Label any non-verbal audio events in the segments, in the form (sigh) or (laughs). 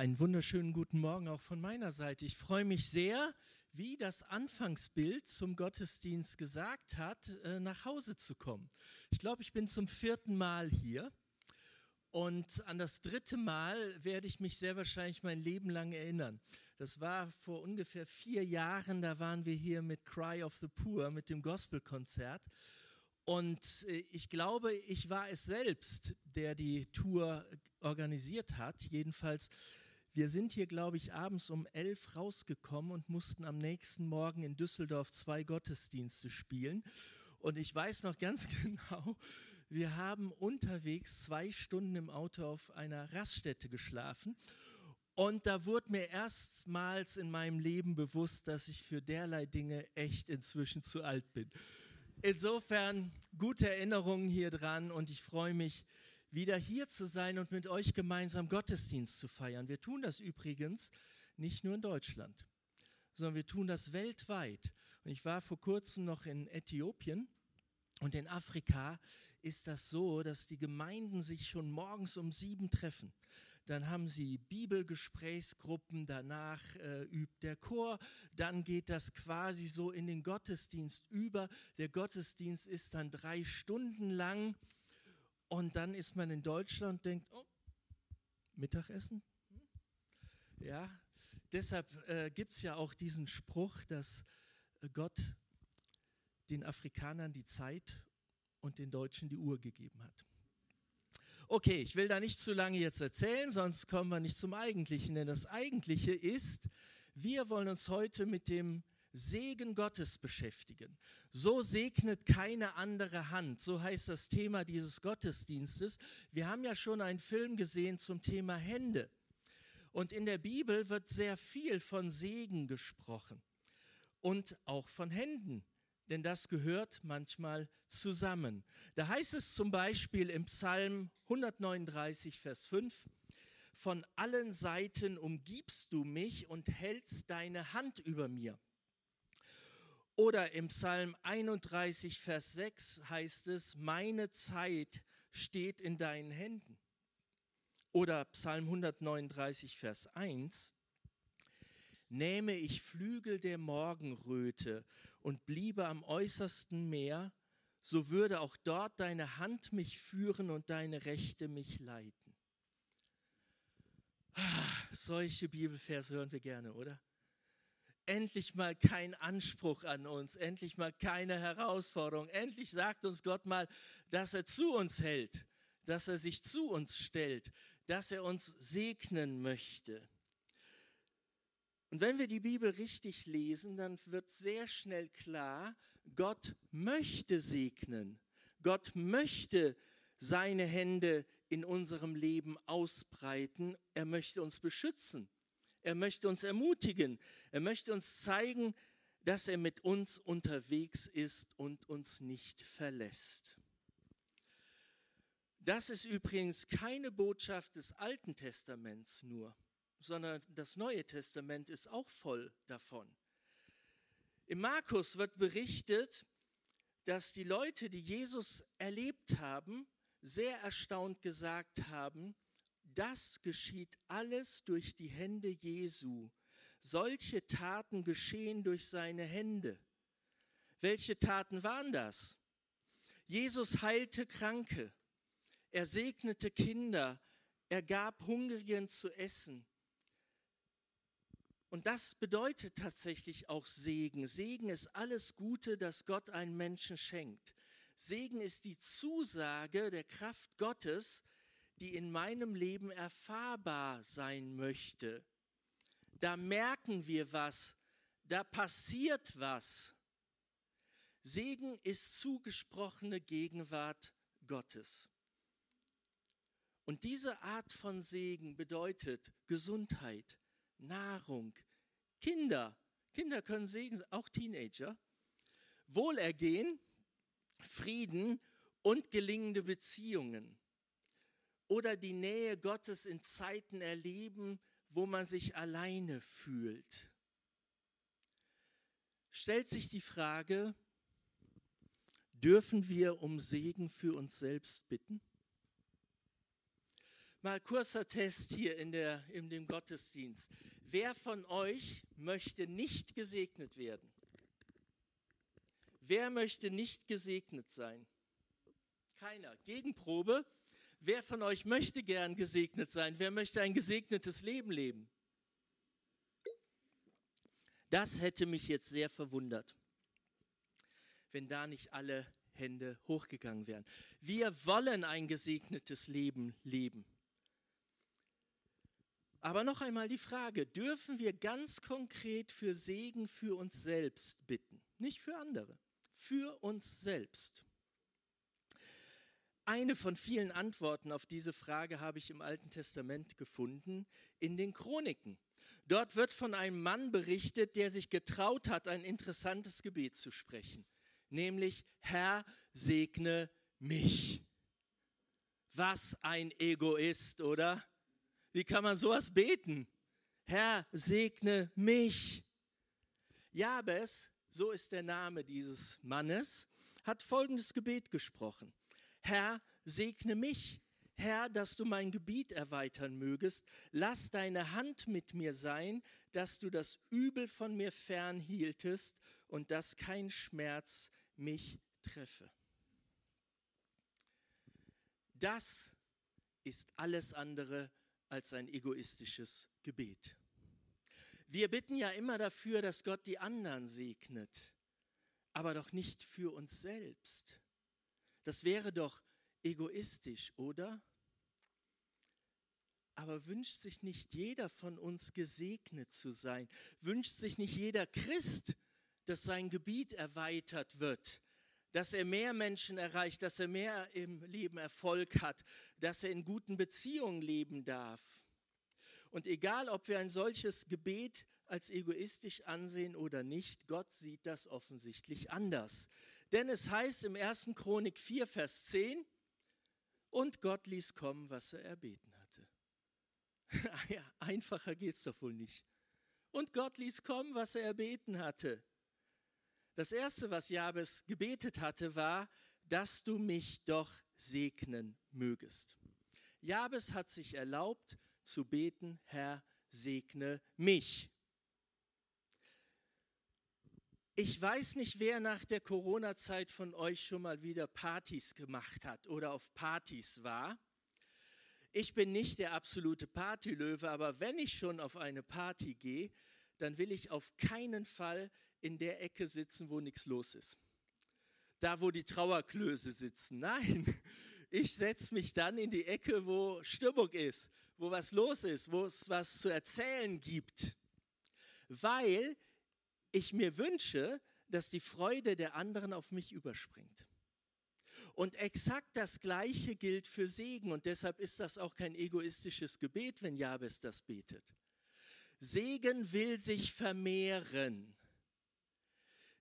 Einen wunderschönen guten Morgen auch von meiner Seite. Ich freue mich sehr, wie das Anfangsbild zum Gottesdienst gesagt hat, äh, nach Hause zu kommen. Ich glaube, ich bin zum vierten Mal hier. Und an das dritte Mal werde ich mich sehr wahrscheinlich mein Leben lang erinnern. Das war vor ungefähr vier Jahren, da waren wir hier mit Cry of the Poor, mit dem Gospelkonzert. Und äh, ich glaube, ich war es selbst, der die Tour organisiert hat. Jedenfalls, wir sind hier, glaube ich, abends um elf rausgekommen und mussten am nächsten Morgen in Düsseldorf zwei Gottesdienste spielen. Und ich weiß noch ganz (laughs) genau, wir haben unterwegs zwei Stunden im Auto auf einer Raststätte geschlafen. Und da wurde mir erstmals in meinem Leben bewusst, dass ich für derlei Dinge echt inzwischen zu alt bin. Insofern gute Erinnerungen hier dran und ich freue mich, wieder hier zu sein und mit euch gemeinsam Gottesdienst zu feiern. Wir tun das übrigens nicht nur in Deutschland, sondern wir tun das weltweit. Und ich war vor kurzem noch in Äthiopien und in Afrika ist das so, dass die Gemeinden sich schon morgens um sieben treffen dann haben sie Bibelgesprächsgruppen, danach äh, übt der Chor, dann geht das quasi so in den Gottesdienst über. Der Gottesdienst ist dann drei Stunden lang und dann ist man in Deutschland und denkt, oh, Mittagessen? Ja, deshalb äh, gibt es ja auch diesen Spruch, dass äh, Gott den Afrikanern die Zeit und den Deutschen die Uhr gegeben hat. Okay, ich will da nicht zu lange jetzt erzählen, sonst kommen wir nicht zum Eigentlichen. Denn das Eigentliche ist, wir wollen uns heute mit dem Segen Gottes beschäftigen. So segnet keine andere Hand. So heißt das Thema dieses Gottesdienstes. Wir haben ja schon einen Film gesehen zum Thema Hände. Und in der Bibel wird sehr viel von Segen gesprochen und auch von Händen denn das gehört manchmal zusammen. Da heißt es zum Beispiel im Psalm 139, Vers 5, von allen Seiten umgibst du mich und hältst deine Hand über mir. Oder im Psalm 31, Vers 6 heißt es, meine Zeit steht in deinen Händen. Oder Psalm 139, Vers 1, nähme ich Flügel der Morgenröte und bliebe am äußersten Meer, so würde auch dort deine Hand mich führen und deine Rechte mich leiten. Ah, solche Bibelverse hören wir gerne, oder? Endlich mal kein Anspruch an uns, endlich mal keine Herausforderung, endlich sagt uns Gott mal, dass er zu uns hält, dass er sich zu uns stellt, dass er uns segnen möchte. Und wenn wir die Bibel richtig lesen, dann wird sehr schnell klar, Gott möchte segnen. Gott möchte seine Hände in unserem Leben ausbreiten. Er möchte uns beschützen. Er möchte uns ermutigen. Er möchte uns zeigen, dass er mit uns unterwegs ist und uns nicht verlässt. Das ist übrigens keine Botschaft des Alten Testaments nur sondern das Neue Testament ist auch voll davon. Im Markus wird berichtet, dass die Leute, die Jesus erlebt haben, sehr erstaunt gesagt haben, das geschieht alles durch die Hände Jesu. Solche Taten geschehen durch seine Hände. Welche Taten waren das? Jesus heilte Kranke, er segnete Kinder, er gab Hungrigen zu essen, und das bedeutet tatsächlich auch Segen. Segen ist alles Gute, das Gott einem Menschen schenkt. Segen ist die Zusage der Kraft Gottes, die in meinem Leben erfahrbar sein möchte. Da merken wir was, da passiert was. Segen ist zugesprochene Gegenwart Gottes. Und diese Art von Segen bedeutet Gesundheit, Nahrung, Kinder. Kinder können Segen, auch Teenager. Wohlergehen, Frieden und gelingende Beziehungen. Oder die Nähe Gottes in Zeiten erleben, wo man sich alleine fühlt. Stellt sich die Frage, dürfen wir um Segen für uns selbst bitten? Mal kurzer Test hier in, der, in dem Gottesdienst. Wer von euch möchte nicht gesegnet werden? Wer möchte nicht gesegnet sein? Keiner. Gegenprobe. Wer von euch möchte gern gesegnet sein? Wer möchte ein gesegnetes Leben leben? Das hätte mich jetzt sehr verwundert, wenn da nicht alle Hände hochgegangen wären. Wir wollen ein gesegnetes Leben leben. Aber noch einmal die Frage, dürfen wir ganz konkret für Segen für uns selbst bitten? Nicht für andere, für uns selbst. Eine von vielen Antworten auf diese Frage habe ich im Alten Testament gefunden, in den Chroniken. Dort wird von einem Mann berichtet, der sich getraut hat, ein interessantes Gebet zu sprechen, nämlich Herr, segne mich. Was ein Egoist, oder? Wie kann man sowas beten? Herr, segne mich. Jabes, so ist der Name dieses Mannes, hat folgendes Gebet gesprochen. Herr, segne mich. Herr, dass du mein Gebiet erweitern mögest. Lass deine Hand mit mir sein, dass du das Übel von mir fernhieltest und dass kein Schmerz mich treffe. Das ist alles andere als ein egoistisches Gebet. Wir bitten ja immer dafür, dass Gott die anderen segnet, aber doch nicht für uns selbst. Das wäre doch egoistisch, oder? Aber wünscht sich nicht jeder von uns gesegnet zu sein? Wünscht sich nicht jeder Christ, dass sein Gebiet erweitert wird, dass er mehr Menschen erreicht, dass er mehr im Leben Erfolg hat, dass er in guten Beziehungen leben darf. Und egal, ob wir ein solches Gebet als egoistisch ansehen oder nicht, Gott sieht das offensichtlich anders. Denn es heißt im 1. Chronik 4, Vers 10, und Gott ließ kommen, was er erbeten hatte. (laughs) ja, einfacher geht es doch wohl nicht. Und Gott ließ kommen, was er erbeten hatte. Das erste, was Jabes gebetet hatte, war, dass du mich doch segnen mögest. Jabes hat sich erlaubt zu beten, Herr, segne mich. Ich weiß nicht, wer nach der Corona-Zeit von euch schon mal wieder Partys gemacht hat oder auf Partys war. Ich bin nicht der absolute Partylöwe, aber wenn ich schon auf eine Party gehe, dann will ich auf keinen Fall in der Ecke sitzen, wo nichts los ist. Da, wo die Trauerklöße sitzen. (laughs) Nein, ich setze mich dann in die Ecke, wo Stimmung ist, wo was los ist, wo es was zu erzählen gibt. Weil ich mir wünsche, dass die Freude der anderen auf mich überspringt. Und exakt das Gleiche gilt für Segen und deshalb ist das auch kein egoistisches Gebet, wenn Jabes das betet. Segen will sich vermehren.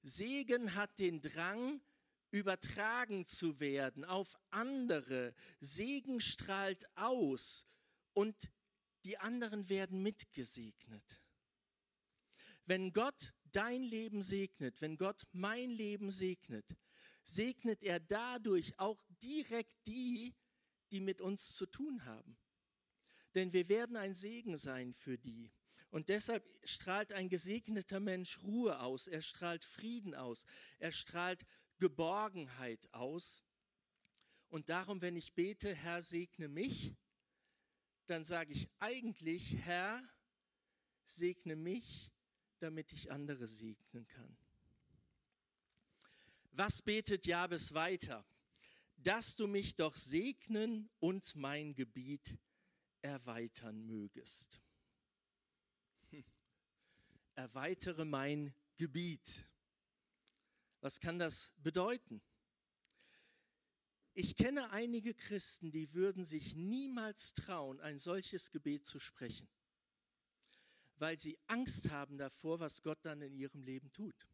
Segen hat den Drang, übertragen zu werden auf andere. Segen strahlt aus und die anderen werden mitgesegnet. Wenn Gott dein Leben segnet, wenn Gott mein Leben segnet, segnet er dadurch auch direkt die, die mit uns zu tun haben. Denn wir werden ein Segen sein für die. Und deshalb strahlt ein gesegneter Mensch Ruhe aus, er strahlt Frieden aus, er strahlt Geborgenheit aus. Und darum, wenn ich bete, Herr, segne mich, dann sage ich eigentlich, Herr, segne mich damit ich andere segnen kann. Was betet Jabes weiter? Dass du mich doch segnen und mein Gebiet erweitern mögest. Hm. Erweitere mein Gebiet. Was kann das bedeuten? Ich kenne einige Christen, die würden sich niemals trauen, ein solches Gebet zu sprechen weil sie Angst haben davor, was Gott dann in ihrem Leben tut.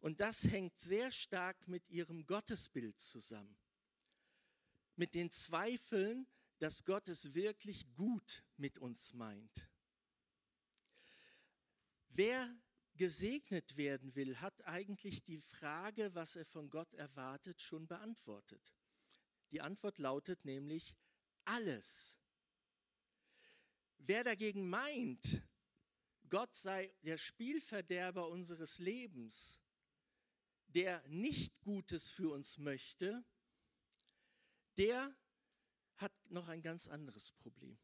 Und das hängt sehr stark mit ihrem Gottesbild zusammen. Mit den Zweifeln, dass Gott es wirklich gut mit uns meint. Wer gesegnet werden will, hat eigentlich die Frage, was er von Gott erwartet, schon beantwortet. Die Antwort lautet nämlich alles, Wer dagegen meint, Gott sei der Spielverderber unseres Lebens, der nicht Gutes für uns möchte, der hat noch ein ganz anderes Problem.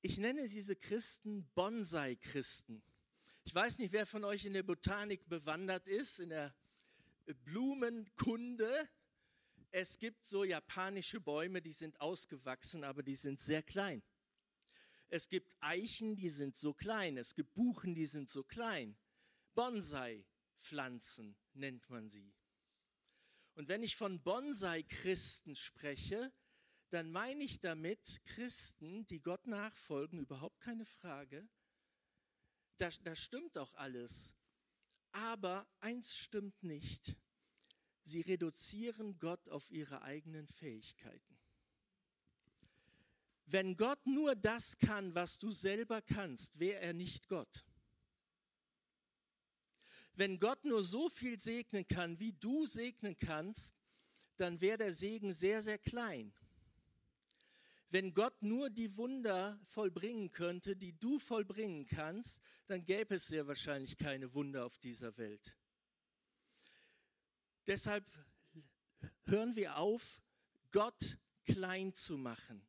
Ich nenne diese Christen Bonsai-Christen. Ich weiß nicht, wer von euch in der Botanik bewandert ist, in der Blumenkunde. Es gibt so japanische Bäume, die sind ausgewachsen, aber die sind sehr klein. Es gibt Eichen, die sind so klein. Es gibt Buchen, die sind so klein. Bonsai-Pflanzen nennt man sie. Und wenn ich von Bonsai-Christen spreche, dann meine ich damit Christen, die Gott nachfolgen, überhaupt keine Frage. Das, das stimmt auch alles. Aber eins stimmt nicht. Sie reduzieren Gott auf ihre eigenen Fähigkeiten. Wenn Gott nur das kann, was du selber kannst, wäre er nicht Gott. Wenn Gott nur so viel segnen kann, wie du segnen kannst, dann wäre der Segen sehr, sehr klein. Wenn Gott nur die Wunder vollbringen könnte, die du vollbringen kannst, dann gäbe es sehr wahrscheinlich keine Wunder auf dieser Welt. Deshalb hören wir auf, Gott klein zu machen,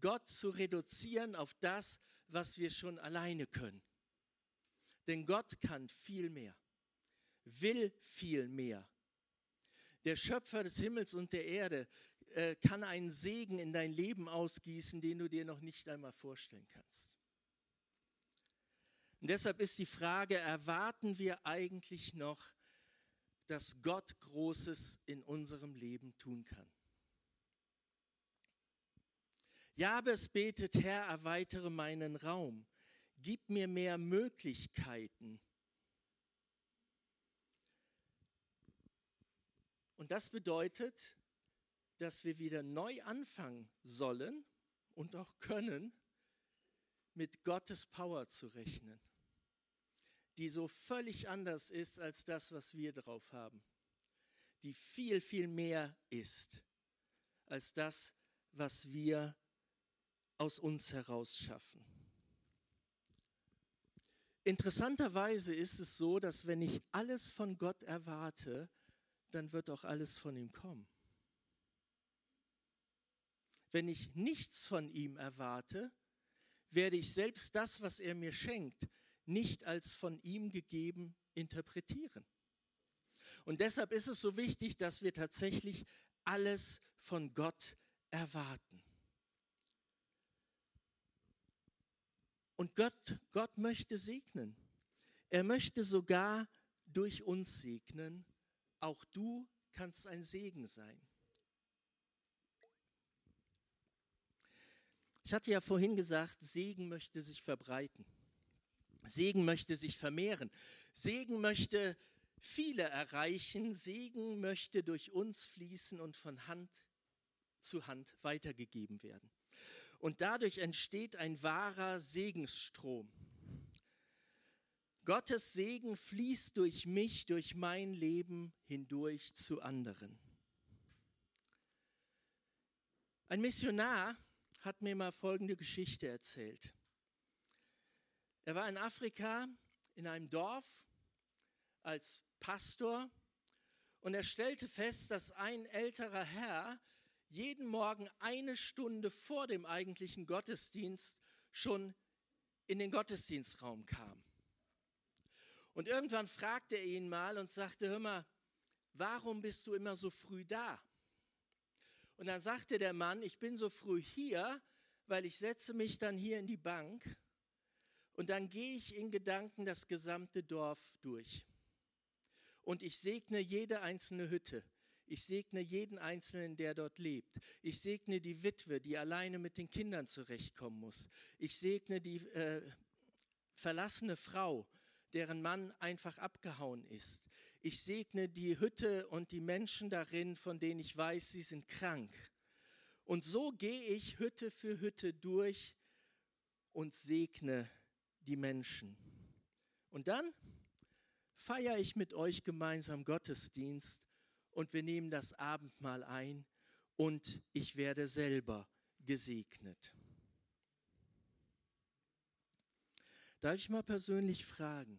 Gott zu reduzieren auf das, was wir schon alleine können. Denn Gott kann viel mehr, will viel mehr. Der Schöpfer des Himmels und der Erde äh, kann einen Segen in dein Leben ausgießen, den du dir noch nicht einmal vorstellen kannst. Und deshalb ist die Frage, erwarten wir eigentlich noch, dass Gott Großes in unserem Leben tun kann? Jabes betet, Herr, erweitere meinen Raum, gib mir mehr Möglichkeiten. Und das bedeutet, dass wir wieder neu anfangen sollen und auch können, mit Gottes Power zu rechnen, die so völlig anders ist als das, was wir drauf haben, die viel, viel mehr ist als das, was wir aus uns heraus schaffen. Interessanterweise ist es so, dass wenn ich alles von Gott erwarte, dann wird auch alles von ihm kommen. Wenn ich nichts von ihm erwarte, werde ich selbst das, was er mir schenkt, nicht als von ihm gegeben interpretieren. Und deshalb ist es so wichtig, dass wir tatsächlich alles von Gott erwarten. Und Gott, Gott möchte segnen. Er möchte sogar durch uns segnen. Auch du kannst ein Segen sein. Ich hatte ja vorhin gesagt, Segen möchte sich verbreiten. Segen möchte sich vermehren. Segen möchte viele erreichen. Segen möchte durch uns fließen und von Hand zu Hand weitergegeben werden. Und dadurch entsteht ein wahrer Segensstrom. Gottes Segen fließt durch mich, durch mein Leben hindurch zu anderen. Ein Missionar hat mir mal folgende Geschichte erzählt. Er war in Afrika in einem Dorf als Pastor und er stellte fest, dass ein älterer Herr jeden Morgen eine Stunde vor dem eigentlichen Gottesdienst schon in den Gottesdienstraum kam. Und irgendwann fragte er ihn mal und sagte, hör mal, warum bist du immer so früh da? Und dann sagte der Mann, ich bin so früh hier, weil ich setze mich dann hier in die Bank und dann gehe ich in Gedanken das gesamte Dorf durch. Und ich segne jede einzelne Hütte. Ich segne jeden Einzelnen, der dort lebt. Ich segne die Witwe, die alleine mit den Kindern zurechtkommen muss. Ich segne die äh, verlassene Frau, deren Mann einfach abgehauen ist. Ich segne die Hütte und die Menschen darin, von denen ich weiß, sie sind krank. Und so gehe ich Hütte für Hütte durch und segne die Menschen. Und dann feiere ich mit euch gemeinsam Gottesdienst und wir nehmen das Abendmahl ein und ich werde selber gesegnet. Darf ich mal persönlich fragen,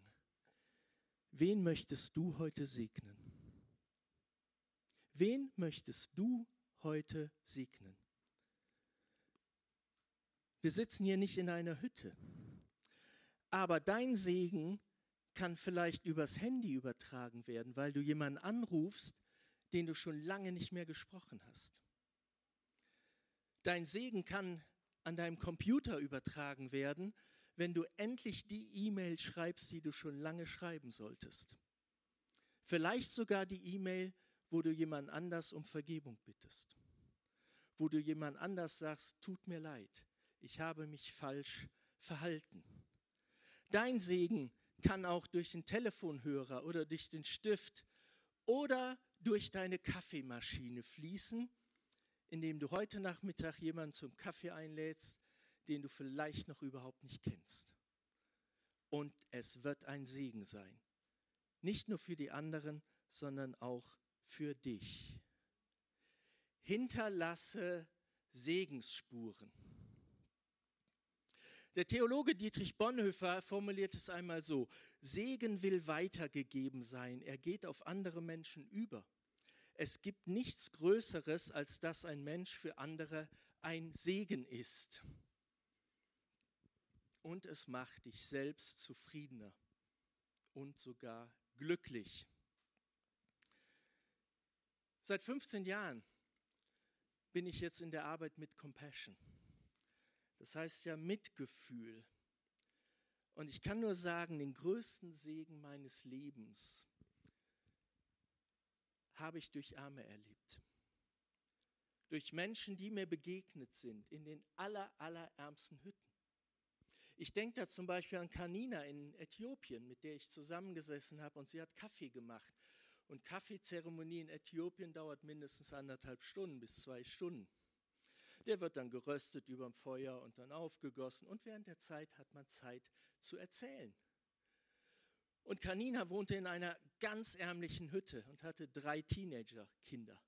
wen möchtest du heute segnen? Wen möchtest du heute segnen? Wir sitzen hier nicht in einer Hütte, aber dein Segen kann vielleicht übers Handy übertragen werden, weil du jemanden anrufst, den du schon lange nicht mehr gesprochen hast. Dein Segen kann an deinem Computer übertragen werden, wenn du endlich die E-Mail schreibst, die du schon lange schreiben solltest. Vielleicht sogar die E-Mail, wo du jemand anders um Vergebung bittest. Wo du jemand anders sagst, tut mir leid, ich habe mich falsch verhalten. Dein Segen kann auch durch den Telefonhörer oder durch den Stift oder durch deine Kaffeemaschine fließen, indem du heute Nachmittag jemanden zum Kaffee einlädst, den du vielleicht noch überhaupt nicht kennst. Und es wird ein Segen sein. Nicht nur für die anderen, sondern auch für dich. Hinterlasse Segensspuren. Der Theologe Dietrich Bonhoeffer formuliert es einmal so, Segen will weitergegeben sein, er geht auf andere Menschen über. Es gibt nichts Größeres, als dass ein Mensch für andere ein Segen ist. Und es macht dich selbst zufriedener und sogar glücklich. Seit 15 Jahren bin ich jetzt in der Arbeit mit Compassion. Das heißt ja Mitgefühl. Und ich kann nur sagen, den größten Segen meines Lebens habe ich durch Arme erlebt. Durch Menschen, die mir begegnet sind in den aller, allerärmsten Hütten. Ich denke da zum Beispiel an Kanina in Äthiopien, mit der ich zusammengesessen habe und sie hat Kaffee gemacht. Und Kaffeezeremonie in Äthiopien dauert mindestens anderthalb Stunden bis zwei Stunden. Der wird dann geröstet über dem Feuer und dann aufgegossen. Und während der Zeit hat man Zeit zu erzählen. Und Kanina wohnte in einer ganz ärmlichen Hütte und hatte drei Teenager-Kinder.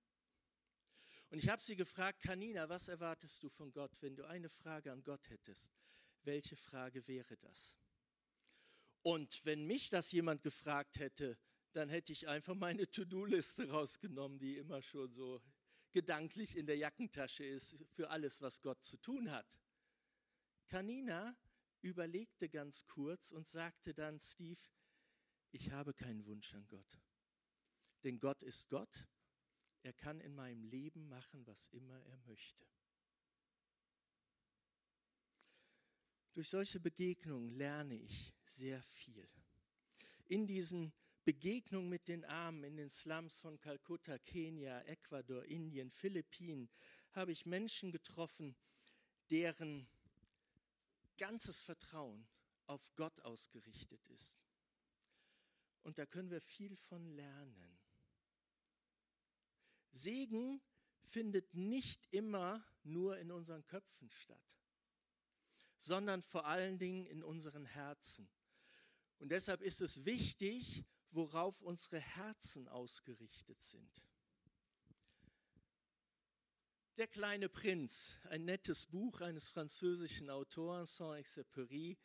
Und ich habe sie gefragt, Kanina, was erwartest du von Gott, wenn du eine Frage an Gott hättest? Welche Frage wäre das? Und wenn mich das jemand gefragt hätte, dann hätte ich einfach meine To-Do-Liste rausgenommen, die immer schon so gedanklich in der Jackentasche ist für alles, was Gott zu tun hat. Kanina überlegte ganz kurz und sagte dann, Steve, ich habe keinen Wunsch an Gott. Denn Gott ist Gott. Er kann in meinem Leben machen, was immer er möchte. Durch solche Begegnungen lerne ich sehr viel. In diesen Begegnung mit den Armen in den Slums von Kalkutta, Kenia, Ecuador, Indien, Philippinen habe ich Menschen getroffen, deren ganzes Vertrauen auf Gott ausgerichtet ist. Und da können wir viel von lernen. Segen findet nicht immer nur in unseren Köpfen statt, sondern vor allen Dingen in unseren Herzen. Und deshalb ist es wichtig, worauf unsere Herzen ausgerichtet sind. Der kleine Prinz, ein nettes Buch eines französischen Autors, Saint-Exupéry.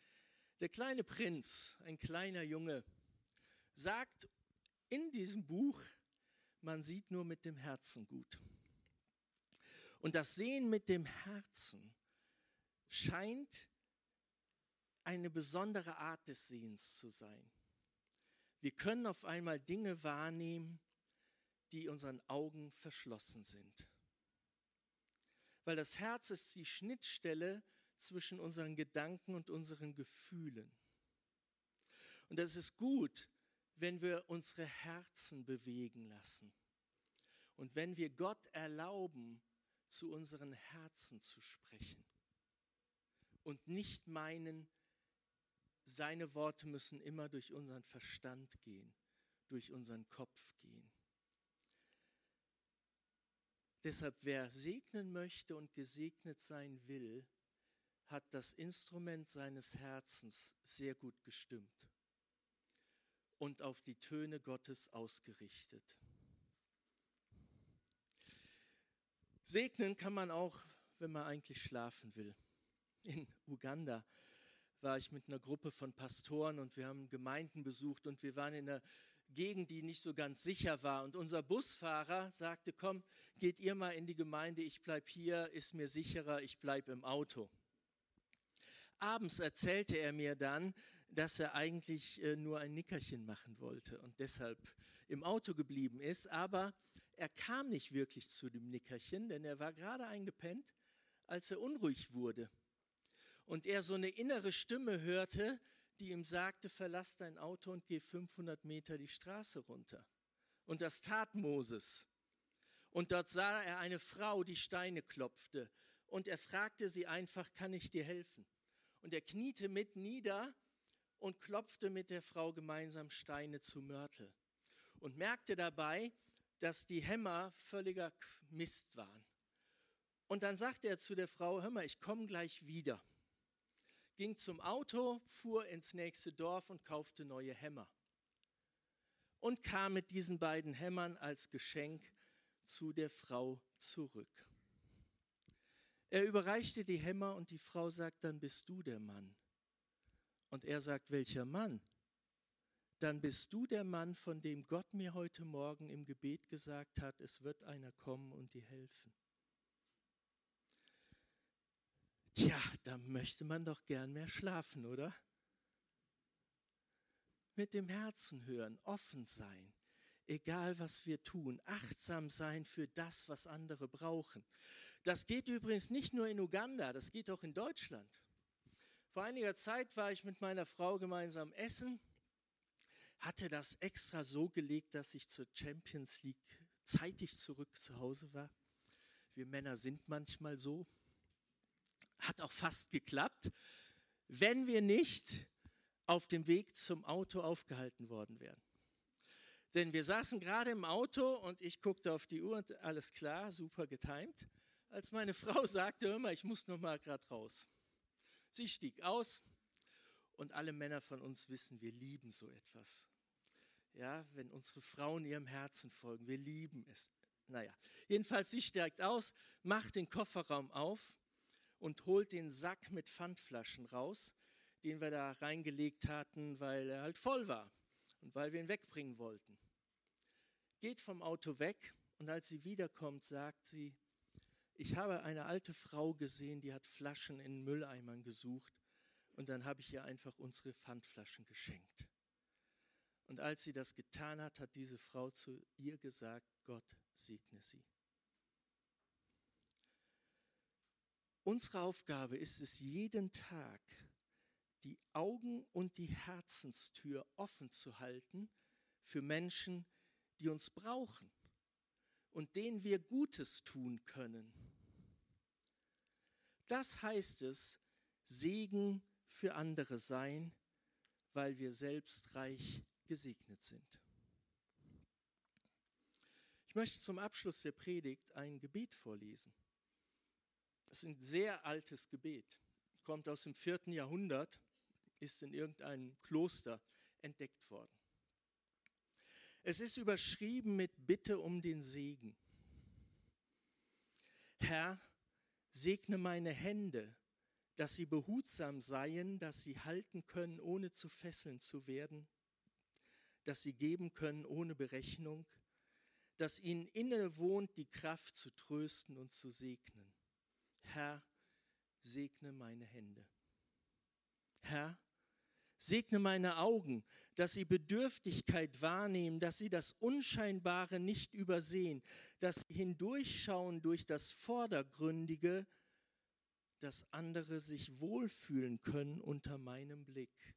Der kleine Prinz, ein kleiner Junge, sagt in diesem Buch, man sieht nur mit dem Herzen gut. Und das Sehen mit dem Herzen scheint eine besondere Art des Sehens zu sein. Wir können auf einmal Dinge wahrnehmen, die unseren Augen verschlossen sind. Weil das Herz ist die Schnittstelle zwischen unseren Gedanken und unseren Gefühlen. Und es ist gut, wenn wir unsere Herzen bewegen lassen. Und wenn wir Gott erlauben, zu unseren Herzen zu sprechen. Und nicht meinen, seine Worte müssen immer durch unseren Verstand gehen, durch unseren Kopf gehen. Deshalb, wer segnen möchte und gesegnet sein will, hat das Instrument seines Herzens sehr gut gestimmt und auf die Töne Gottes ausgerichtet. Segnen kann man auch, wenn man eigentlich schlafen will. In Uganda war ich mit einer Gruppe von Pastoren und wir haben Gemeinden besucht und wir waren in einer Gegend, die nicht so ganz sicher war. Und unser Busfahrer sagte, komm, geht ihr mal in die Gemeinde, ich bleibe hier, ist mir sicherer, ich bleibe im Auto. Abends erzählte er mir dann, dass er eigentlich äh, nur ein Nickerchen machen wollte und deshalb im Auto geblieben ist. Aber er kam nicht wirklich zu dem Nickerchen, denn er war gerade eingepennt, als er unruhig wurde. Und er so eine innere Stimme hörte, die ihm sagte, verlass dein Auto und geh 500 Meter die Straße runter. Und das tat Moses. Und dort sah er eine Frau, die Steine klopfte. Und er fragte sie einfach, kann ich dir helfen? Und er kniete mit nieder und klopfte mit der Frau gemeinsam Steine zu Mörtel. Und merkte dabei, dass die Hämmer völliger Mist waren. Und dann sagte er zu der Frau, hör mal, ich komme gleich wieder ging zum Auto, fuhr ins nächste Dorf und kaufte neue Hämmer. Und kam mit diesen beiden Hämmern als Geschenk zu der Frau zurück. Er überreichte die Hämmer und die Frau sagt, dann bist du der Mann. Und er sagt, welcher Mann? Dann bist du der Mann, von dem Gott mir heute Morgen im Gebet gesagt hat, es wird einer kommen und dir helfen. Tja, da möchte man doch gern mehr schlafen, oder? Mit dem Herzen hören, offen sein, egal was wir tun, achtsam sein für das, was andere brauchen. Das geht übrigens nicht nur in Uganda, das geht auch in Deutschland. Vor einiger Zeit war ich mit meiner Frau gemeinsam essen, hatte das extra so gelegt, dass ich zur Champions League zeitig zurück zu Hause war. Wir Männer sind manchmal so. Hat auch fast geklappt, wenn wir nicht auf dem Weg zum Auto aufgehalten worden wären. Denn wir saßen gerade im Auto und ich guckte auf die Uhr und alles klar, super getimt, als meine (laughs) Frau sagte, mal, ich muss noch mal gerade raus. Sie stieg aus und alle Männer von uns wissen, wir lieben so etwas. Ja, wenn unsere Frauen ihrem Herzen folgen, wir lieben es. Naja, jedenfalls sie steigt aus, macht den Kofferraum auf und holt den Sack mit Pfandflaschen raus, den wir da reingelegt hatten, weil er halt voll war und weil wir ihn wegbringen wollten. Geht vom Auto weg und als sie wiederkommt, sagt sie, ich habe eine alte Frau gesehen, die hat Flaschen in Mülleimern gesucht und dann habe ich ihr einfach unsere Pfandflaschen geschenkt. Und als sie das getan hat, hat diese Frau zu ihr gesagt, Gott segne sie. Unsere Aufgabe ist es, jeden Tag die Augen und die Herzenstür offen zu halten für Menschen, die uns brauchen und denen wir Gutes tun können. Das heißt es, Segen für andere sein, weil wir selbst reich gesegnet sind. Ich möchte zum Abschluss der Predigt ein Gebet vorlesen. Das ist ein sehr altes Gebet. Kommt aus dem vierten Jahrhundert, ist in irgendeinem Kloster entdeckt worden. Es ist überschrieben mit Bitte um den Segen. Herr, segne meine Hände, dass sie behutsam seien, dass sie halten können, ohne zu fesseln zu werden, dass sie geben können ohne Berechnung, dass ihnen inne wohnt die Kraft zu trösten und zu segnen. Herr, segne meine Hände. Herr, segne meine Augen, dass sie Bedürftigkeit wahrnehmen, dass sie das Unscheinbare nicht übersehen, dass sie hindurchschauen durch das Vordergründige, dass andere sich wohlfühlen können unter meinem Blick.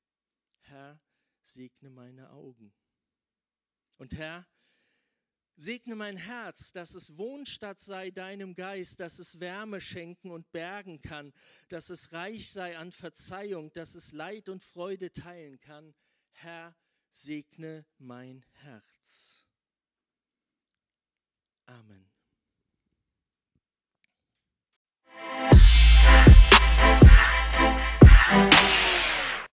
Herr, segne meine Augen. Und Herr, Segne mein Herz, dass es Wohnstatt sei deinem Geist, dass es Wärme schenken und bergen kann, dass es reich sei an Verzeihung, dass es Leid und Freude teilen kann. Herr, segne mein Herz. Amen. Thank